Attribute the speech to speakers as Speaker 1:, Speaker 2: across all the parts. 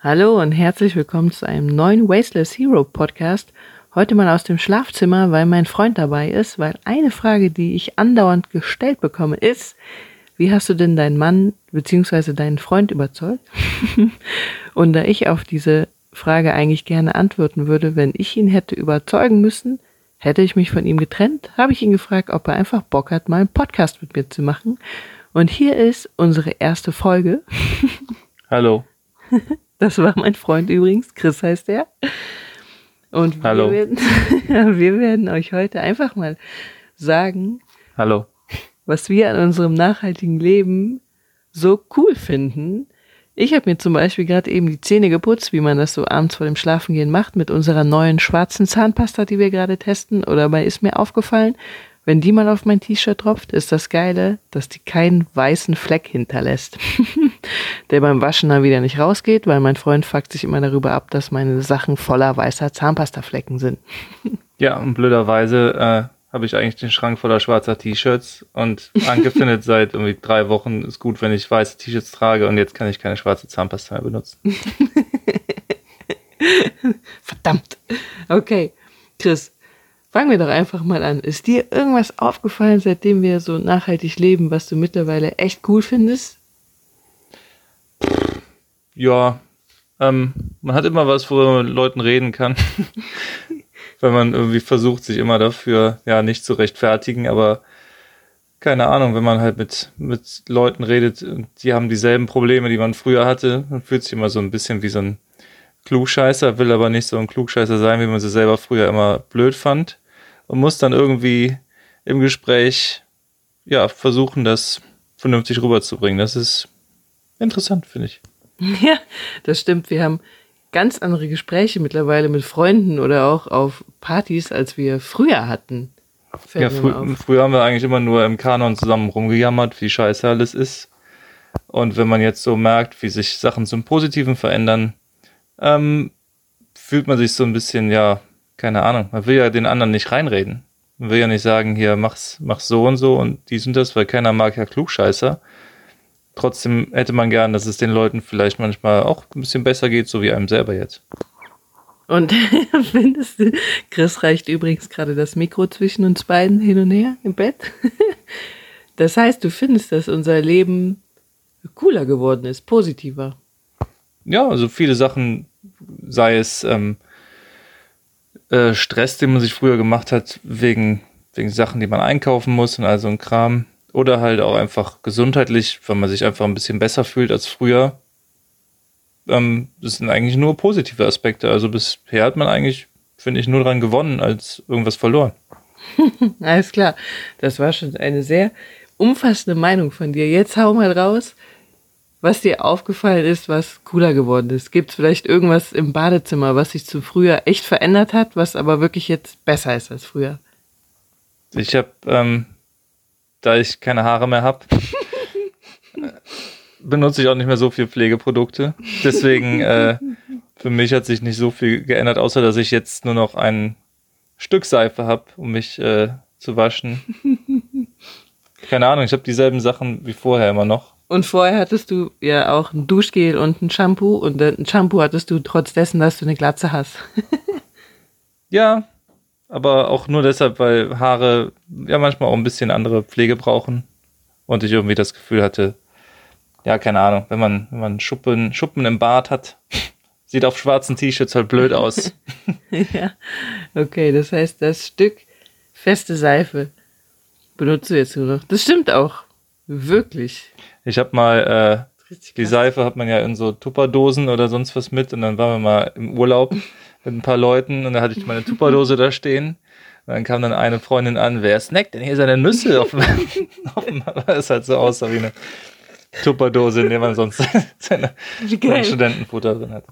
Speaker 1: Hallo und herzlich willkommen zu einem neuen Wasteless Hero Podcast. Heute mal aus dem Schlafzimmer, weil mein Freund dabei ist, weil eine Frage, die ich andauernd gestellt bekomme, ist, wie hast du denn deinen Mann bzw. deinen Freund überzeugt? und da ich auf diese Frage eigentlich gerne antworten würde, wenn ich ihn hätte überzeugen müssen, hätte ich mich von ihm getrennt, habe ich ihn gefragt, ob er einfach Bock hat, mal einen Podcast mit mir zu machen. Und hier ist unsere erste Folge.
Speaker 2: Hallo.
Speaker 1: Das war mein Freund übrigens, Chris heißt er. Und
Speaker 2: Hallo.
Speaker 1: Wir, werden, wir werden euch heute einfach mal sagen,
Speaker 2: Hallo.
Speaker 1: was wir an unserem nachhaltigen Leben so cool finden. Ich habe mir zum Beispiel gerade eben die Zähne geputzt, wie man das so abends vor dem Schlafengehen macht, mit unserer neuen schwarzen Zahnpasta, die wir gerade testen. Oder dabei ist mir aufgefallen, wenn die mal auf mein T-Shirt tropft, ist das Geile, dass die keinen weißen Fleck hinterlässt. Der beim Waschen dann wieder nicht rausgeht, weil mein Freund fuckt sich immer darüber ab, dass meine Sachen voller weißer Zahnpastaflecken sind.
Speaker 2: Ja, und blöderweise äh, habe ich eigentlich den Schrank voller schwarzer T-Shirts und Anke findet seit irgendwie drei Wochen ist gut, wenn ich weiße T-Shirts trage und jetzt kann ich keine schwarze Zahnpasta mehr benutzen.
Speaker 1: Verdammt. Okay, Chris, fangen wir doch einfach mal an. Ist dir irgendwas aufgefallen, seitdem wir so nachhaltig leben, was du mittlerweile echt cool findest?
Speaker 2: Ja, ähm, man hat immer was, worüber man mit Leuten reden kann. Wenn man irgendwie versucht, sich immer dafür ja nicht zu rechtfertigen, aber keine Ahnung, wenn man halt mit, mit Leuten redet, und die haben dieselben Probleme, die man früher hatte, man fühlt sich immer so ein bisschen wie so ein Klugscheißer, will aber nicht so ein Klugscheißer sein, wie man sie selber früher immer blöd fand und muss dann irgendwie im Gespräch ja versuchen, das vernünftig rüberzubringen. Das ist interessant, finde ich.
Speaker 1: Ja, das stimmt. Wir haben ganz andere Gespräche mittlerweile mit Freunden oder auch auf Partys, als wir früher hatten. Fällt
Speaker 2: Ja, frü früher haben wir eigentlich immer nur im Kanon zusammen rumgejammert, wie scheiße alles ist. Und wenn man jetzt so merkt, wie sich Sachen zum Positiven verändern, ähm, fühlt man sich so ein bisschen, ja, keine Ahnung, man will ja den anderen nicht reinreden. Man will ja nicht sagen, hier, mach's, mach's so und so und dies und das, weil keiner mag ja Klugscheißer. Trotzdem hätte man gern, dass es den Leuten vielleicht manchmal auch ein bisschen besser geht, so wie einem selber jetzt.
Speaker 1: Und findest du, Chris reicht übrigens gerade das Mikro zwischen uns beiden hin und her im Bett. Das heißt, du findest, dass unser Leben cooler geworden ist, positiver.
Speaker 2: ja, also viele Sachen, sei es ähm, äh, Stress, den man sich früher gemacht hat, wegen, wegen Sachen, die man einkaufen muss und all so ein Kram. Oder halt auch einfach gesundheitlich, weil man sich einfach ein bisschen besser fühlt als früher. Ähm, das sind eigentlich nur positive Aspekte. Also bisher hat man eigentlich, finde ich, nur dran gewonnen, als irgendwas verloren.
Speaker 1: Alles klar. Das war schon eine sehr umfassende Meinung von dir. Jetzt hau mal raus, was dir aufgefallen ist, was cooler geworden ist. Gibt es vielleicht irgendwas im Badezimmer, was sich zu früher echt verändert hat, was aber wirklich jetzt besser ist als früher?
Speaker 2: Ich habe, ähm, da ich keine Haare mehr habe, benutze ich auch nicht mehr so viel Pflegeprodukte. Deswegen, äh, für mich hat sich nicht so viel geändert, außer dass ich jetzt nur noch ein Stück Seife habe, um mich äh, zu waschen. Keine Ahnung, ich habe dieselben Sachen wie vorher immer noch.
Speaker 1: Und vorher hattest du ja auch ein Duschgel und ein Shampoo und ein Shampoo hattest du trotz dessen, dass du eine Glatze hast.
Speaker 2: Ja, aber auch nur deshalb, weil Haare ja manchmal auch ein bisschen andere Pflege brauchen. Und ich irgendwie das Gefühl hatte, ja, keine Ahnung, wenn man, wenn man Schuppen, Schuppen im Bart hat, sieht auf schwarzen T-Shirts halt blöd aus.
Speaker 1: ja. Okay, das heißt, das Stück feste Seife benutzt du jetzt nur noch. Das stimmt auch. Wirklich.
Speaker 2: Ich habe mal, äh, die. Seife hat man ja in so Tupperdosen oder sonst was mit und dann waren wir mal im Urlaub mit ein paar Leuten und da hatte ich meine Tupperdose da stehen. Und dann kam dann eine Freundin an, wer snackt denn hier seine Nüsse auf dem, auf dem es halt so aussah wie eine Tupperdose, in der man sonst seine. Studentenfutter drin hat.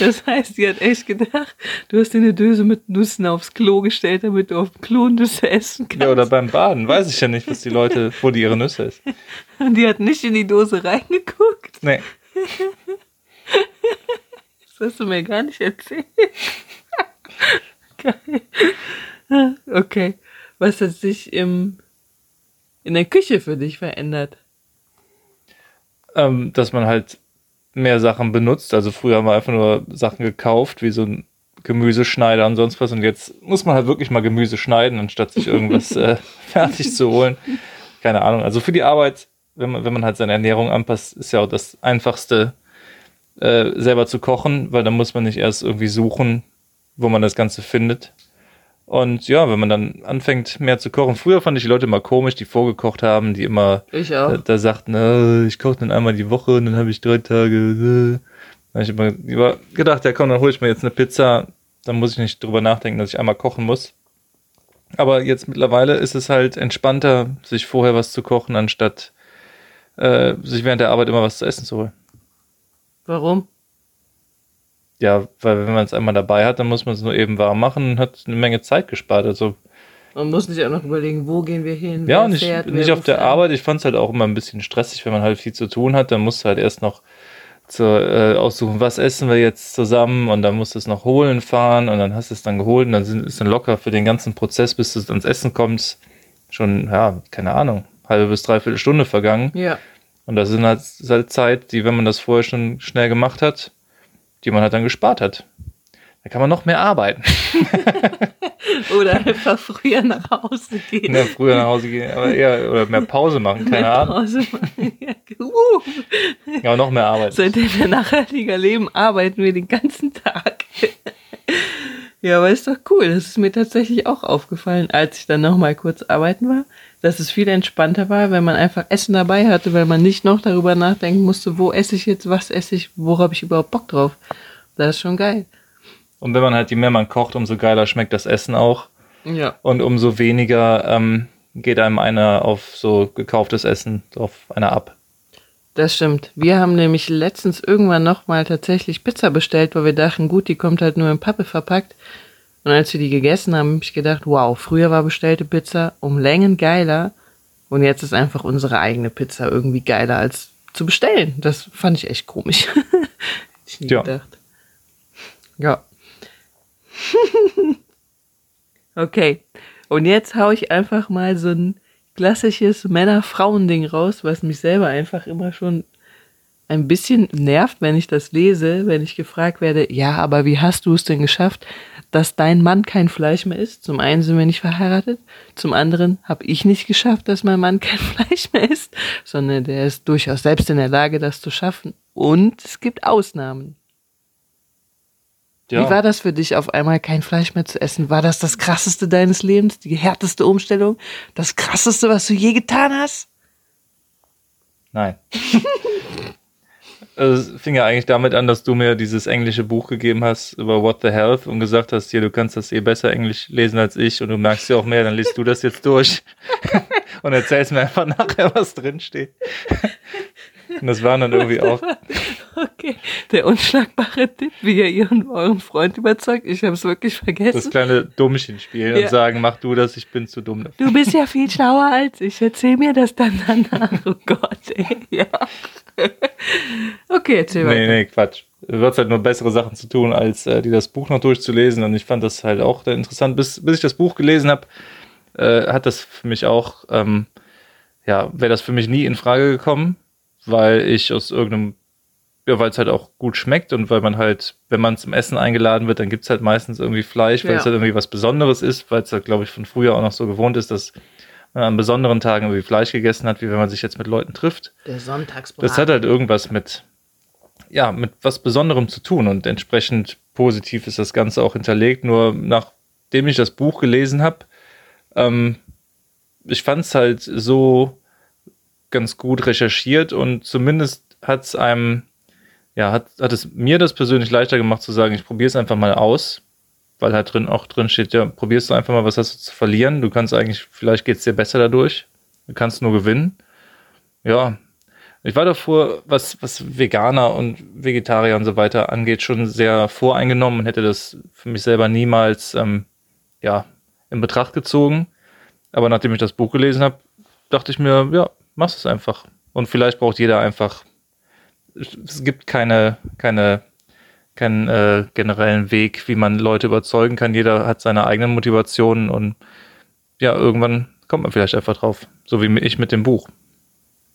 Speaker 1: Das heißt, sie hat echt gedacht, du hast dir eine Döse mit Nüssen aufs Klo gestellt, damit du auf dem Klo Nüsse essen kannst.
Speaker 2: Ja, oder beim Baden, weiß ich ja nicht, was die Leute, wo die ihre Nüsse ist.
Speaker 1: Und die hat nicht in die Dose reingeguckt.
Speaker 2: Nee,
Speaker 1: Das hast du mir gar nicht erzählt. Geil. Okay. Was hat sich im, in der Küche für dich verändert?
Speaker 2: Ähm, dass man halt mehr Sachen benutzt. Also früher haben wir einfach nur Sachen gekauft, wie so ein Gemüseschneider und sonst was. Und jetzt muss man halt wirklich mal Gemüse schneiden, anstatt sich irgendwas äh, fertig zu holen. Keine Ahnung. Also für die Arbeit, wenn man, wenn man halt seine Ernährung anpasst, ist ja auch das Einfachste, äh, selber zu kochen, weil dann muss man nicht erst irgendwie suchen, wo man das Ganze findet. Und ja, wenn man dann anfängt mehr zu kochen, früher fand ich die Leute immer komisch, die vorgekocht haben, die immer da, da sagten, äh, ich koche dann einmal die Woche und dann habe ich drei Tage. Äh. Da habe ich immer lieber gedacht, ja komm, dann hole ich mir jetzt eine Pizza, dann muss ich nicht drüber nachdenken, dass ich einmal kochen muss. Aber jetzt mittlerweile ist es halt entspannter, sich vorher was zu kochen, anstatt äh, sich während der Arbeit immer was zu essen zu holen.
Speaker 1: Warum?
Speaker 2: Ja, weil wenn man es einmal dabei hat, dann muss man es nur eben warm machen und hat eine Menge Zeit gespart. Also
Speaker 1: Man muss nicht auch noch überlegen, wo gehen wir hin?
Speaker 2: Ja, nicht,
Speaker 1: fährt,
Speaker 2: nicht auf der
Speaker 1: fährt.
Speaker 2: Arbeit. Ich fand es halt auch immer ein bisschen stressig, wenn man halt viel zu tun hat. Dann musst du halt erst noch zur, äh, aussuchen, was essen wir jetzt zusammen und dann musst du es noch holen fahren und dann hast du es dann geholt und dann sind, ist dann locker für den ganzen Prozess, bis du ans Essen kommst, schon, ja, keine Ahnung, halbe bis dreiviertel Stunde vergangen.
Speaker 1: Ja,
Speaker 2: Und das sind halt, ist halt Zeit, die, wenn man das vorher schon schnell gemacht hat, die man halt dann gespart hat. Da kann man noch mehr arbeiten.
Speaker 1: oder einfach früher nach Hause gehen.
Speaker 2: Ja, früher nach Hause gehen, aber eher, oder mehr Pause machen, keine
Speaker 1: Mehr
Speaker 2: Ahnung.
Speaker 1: Pause machen. Ja, uh.
Speaker 2: Ja, noch mehr arbeiten.
Speaker 1: Seitdem wir nachhaltiger leben, arbeiten wir den ganzen Tag. Ja, aber ist doch cool. Das ist mir tatsächlich auch aufgefallen, als ich dann noch mal kurz arbeiten war, dass es viel entspannter war, wenn man einfach Essen dabei hatte, weil man nicht noch darüber nachdenken musste, wo esse ich jetzt, was esse ich, worauf habe ich überhaupt Bock drauf. Das ist schon geil.
Speaker 2: Und wenn man halt, je mehr man kocht, umso geiler schmeckt das Essen auch.
Speaker 1: Ja.
Speaker 2: Und umso weniger ähm, geht einem einer auf so gekauftes Essen auf einer ab.
Speaker 1: Das stimmt. Wir haben nämlich letztens irgendwann noch mal tatsächlich Pizza bestellt, weil wir dachten, gut, die kommt halt nur in Pappe verpackt. Und als wir die gegessen haben, habe ich gedacht, wow, früher war bestellte Pizza um Längen geiler. Und jetzt ist einfach unsere eigene Pizza irgendwie geiler als zu bestellen. Das fand ich echt komisch. Hätte ich nie
Speaker 2: Ja.
Speaker 1: gedacht. Ja. okay. Und jetzt hau ich einfach mal so ein klassisches Männer-Frauen-Ding raus, was mich selber einfach immer schon ein bisschen nervt, wenn ich das lese, wenn ich gefragt werde, ja, aber wie hast du es denn geschafft, dass dein Mann kein Fleisch mehr isst? Zum einen sind wir nicht verheiratet, zum anderen habe ich nicht geschafft, dass mein Mann kein Fleisch mehr isst, sondern der ist durchaus selbst in der Lage, das zu schaffen. Und es gibt Ausnahmen. Wie war das für dich, auf einmal kein Fleisch mehr zu essen? War das das krasseste deines Lebens, die härteste Umstellung, das krasseste, was du je getan hast?
Speaker 2: Nein. Also, Es fing ja eigentlich damit an, dass du mir dieses englische Buch gegeben hast über What the Health und gesagt hast, hier, du kannst das eh besser Englisch lesen als ich und du merkst ja auch mehr, dann liest du das jetzt durch und erzählst mir einfach nachher, was drin steht. Und das waren dann irgendwie auch,
Speaker 1: Okay, der unschlagbare Tipp, wie ihr ihren euren Freund überzeugt. Ich habe es wirklich
Speaker 2: das
Speaker 1: vergessen.
Speaker 2: kleine Dummchen spielen
Speaker 1: Ja.
Speaker 2: und sagen, mach du das, ich bin zu dumm. dafür.
Speaker 1: Du bist ja viel schlauer als ich. Erzähl mir das dann danach. Oh Gott, ey. Ja. Okay, erzähl
Speaker 2: Nee,
Speaker 1: weiter.
Speaker 2: nee, Quatsch. Du hast halt nur bessere Sachen zu tun, als äh, dir das Buch noch durchzulesen. Und ich fand das halt auch interessant. Bis, bis ich das Buch gelesen habe, äh, hat das für mich auch, ähm, ja, wäre das für mich nie in Frage gekommen, weil ich aus irgendeinem, ja, weil es halt auch gut schmeckt und weil man halt, wenn man zum Essen eingeladen wird, dann gibt's halt meistens irgendwie Fleisch, weil
Speaker 1: Ja.
Speaker 2: es halt irgendwie was Besonderes ist, weil es halt, glaube ich, von früher auch noch so gewohnt ist, dass man an besonderen Tagen irgendwie Fleisch gegessen hat, wie wenn man sich jetzt mit Leuten trifft.
Speaker 1: Der Sonntagsbraten.
Speaker 2: Das hat halt irgendwas mit, ja, mit was Besonderem zu tun und entsprechend positiv ist das Ganze auch hinterlegt. Nur nachdem ich das Buch gelesen habe, ähm, ich fand es halt so ganz gut recherchiert und zumindest hat es einem, ja, hat, hat es mir das persönlich leichter gemacht zu sagen, ich probiere es einfach mal aus, weil halt drin auch drin steht, ja, probierst du einfach mal, was hast du zu verlieren. Du kannst eigentlich, vielleicht geht es dir besser dadurch. Du kannst nur gewinnen. Ja, ich war davor, was, was Veganer und Vegetarier und so weiter angeht, schon sehr voreingenommen und hätte das für mich selber niemals ähm, ja, in Betracht gezogen. Aber nachdem ich das Buch gelesen habe, dachte ich mir, ja, mach's es einfach. Und vielleicht braucht jeder einfach. Es gibt keine, keine, keinen äh, generellen Weg, wie man Leute überzeugen kann. Jeder hat seine eigenen Motivationen und ja, irgendwann kommt man vielleicht einfach drauf. So wie ich mit dem Buch.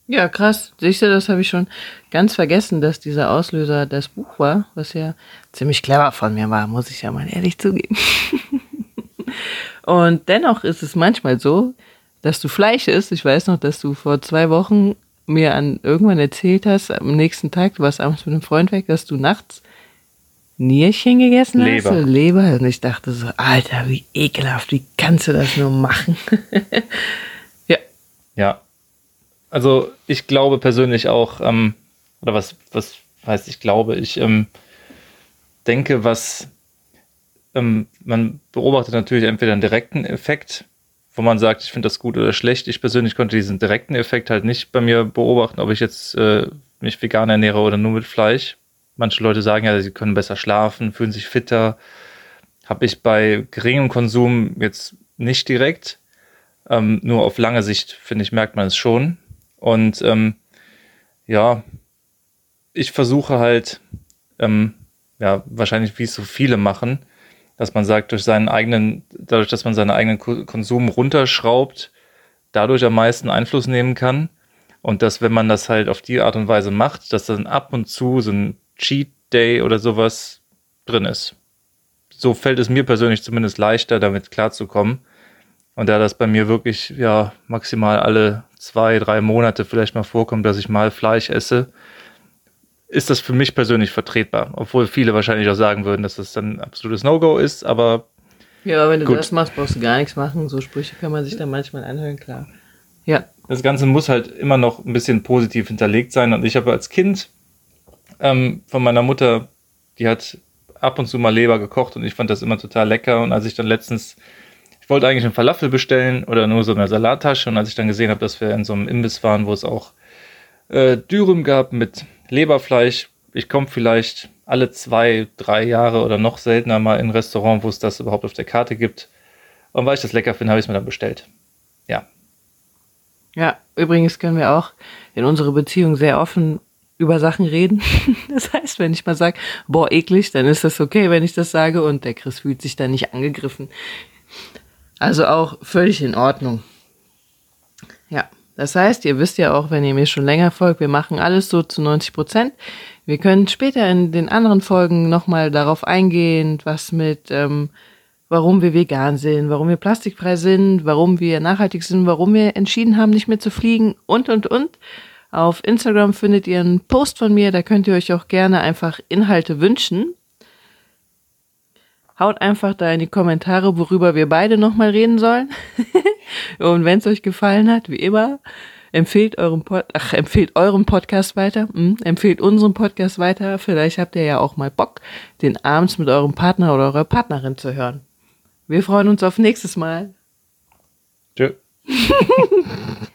Speaker 1: Ja, krass. Siehst du, das habe ich schon ganz vergessen, dass dieser Auslöser das Buch war, was ja ziemlich clever von mir war, muss ich ja mal ehrlich zugeben. Und dennoch ist es manchmal so, dass du Fleisch isst. Ich weiß noch, dass du vor zwei Wochen mir an irgendwann erzählt hast, am nächsten Tag, du warst abends mit einem Freund weg, dass du nachts Nierchen gegessen
Speaker 2: Leber.
Speaker 1: hast? Leber. Und ich dachte so, Alter, wie ekelhaft, wie kannst du das nur machen? ja.
Speaker 2: Ja. Also ich glaube persönlich auch, ähm, oder was, was heißt ich glaube, ich ähm, denke, was ähm, man beobachtet natürlich entweder einen direkten Effekt, wo man sagt, ich finde das gut oder schlecht. Ich persönlich konnte diesen direkten Effekt halt nicht bei mir beobachten, ob ich jetzt äh, mich vegan ernähre oder nur mit Fleisch. Manche Leute sagen ja, sie können besser schlafen, fühlen sich fitter. Habe ich bei geringem Konsum jetzt nicht direkt. Ähm, nur auf lange Sicht, finde ich, merkt man es schon. Und ähm, ja, ich versuche halt, ähm, ja, wahrscheinlich wie es so viele machen, dass man sagt, durch seinen eigenen, dadurch, dass man seinen eigenen Konsum runterschraubt, dadurch am meisten Einfluss nehmen kann. Und dass, wenn man das halt auf die Art und Weise macht, dass dann ab und zu so ein Cheat Day oder sowas drin ist. So fällt es mir persönlich zumindest leichter, damit klarzukommen. Und da das bei mir wirklich, ja, maximal alle zwei, drei Monate vielleicht mal vorkommt, dass ich mal Fleisch esse, ist das für mich persönlich vertretbar. Obwohl viele wahrscheinlich auch sagen würden, dass das dann ein absolutes No-Go ist, aber.
Speaker 1: Ja, aber wenn du
Speaker 2: Gut.
Speaker 1: das machst, brauchst du gar nichts machen. So Sprüche kann man sich dann manchmal anhören, klar. Ja.
Speaker 2: das Ganze muss halt immer noch ein bisschen positiv hinterlegt sein. Und ich habe als Kind ähm, von meiner Mutter, die hat ab und zu mal Leber gekocht und ich fand das immer total lecker. Und als ich dann letztens, ich wollte eigentlich einen Falafel bestellen oder nur so eine Salattasche und als ich dann gesehen habe, dass wir in so einem Imbiss waren, wo es auch äh, Dürüm gab mit Leberfleisch, ich komme vielleicht alle zwei, drei Jahre oder noch seltener mal in ein Restaurant, wo es das überhaupt auf der Karte gibt. Und weil ich das lecker finde, habe ich es mir dann bestellt. Ja,
Speaker 1: Ja, übrigens können wir auch in unserer Beziehung sehr offen über Sachen reden. Das heißt, wenn ich mal sage, boah, eklig, dann ist das okay, wenn ich das sage und der Chris fühlt sich dann nicht angegriffen. Also auch völlig in Ordnung. Das heißt, ihr wisst ja auch, wenn ihr mir schon länger folgt, wir machen alles so zu 90 Prozent. Wir können später in den anderen Folgen nochmal darauf eingehen, was mit, ähm, warum wir vegan sind, warum wir plastikfrei sind, warum wir nachhaltig sind, warum wir entschieden haben, nicht mehr zu fliegen und, und, und. Auf Instagram findet ihr einen Post von mir, da könnt ihr euch auch gerne einfach Inhalte wünschen. Haut einfach da in die Kommentare, worüber wir beide nochmal reden sollen. Und wenn es euch gefallen hat, wie immer, empfehlt euren, Pod Ach, empfehlt euren Podcast weiter. Hm, empfehlt unseren Podcast weiter. Vielleicht habt ihr ja auch mal Bock, den abends mit eurem Partner oder eurer Partnerin zu hören. Wir freuen uns auf nächstes Mal.
Speaker 2: tschö.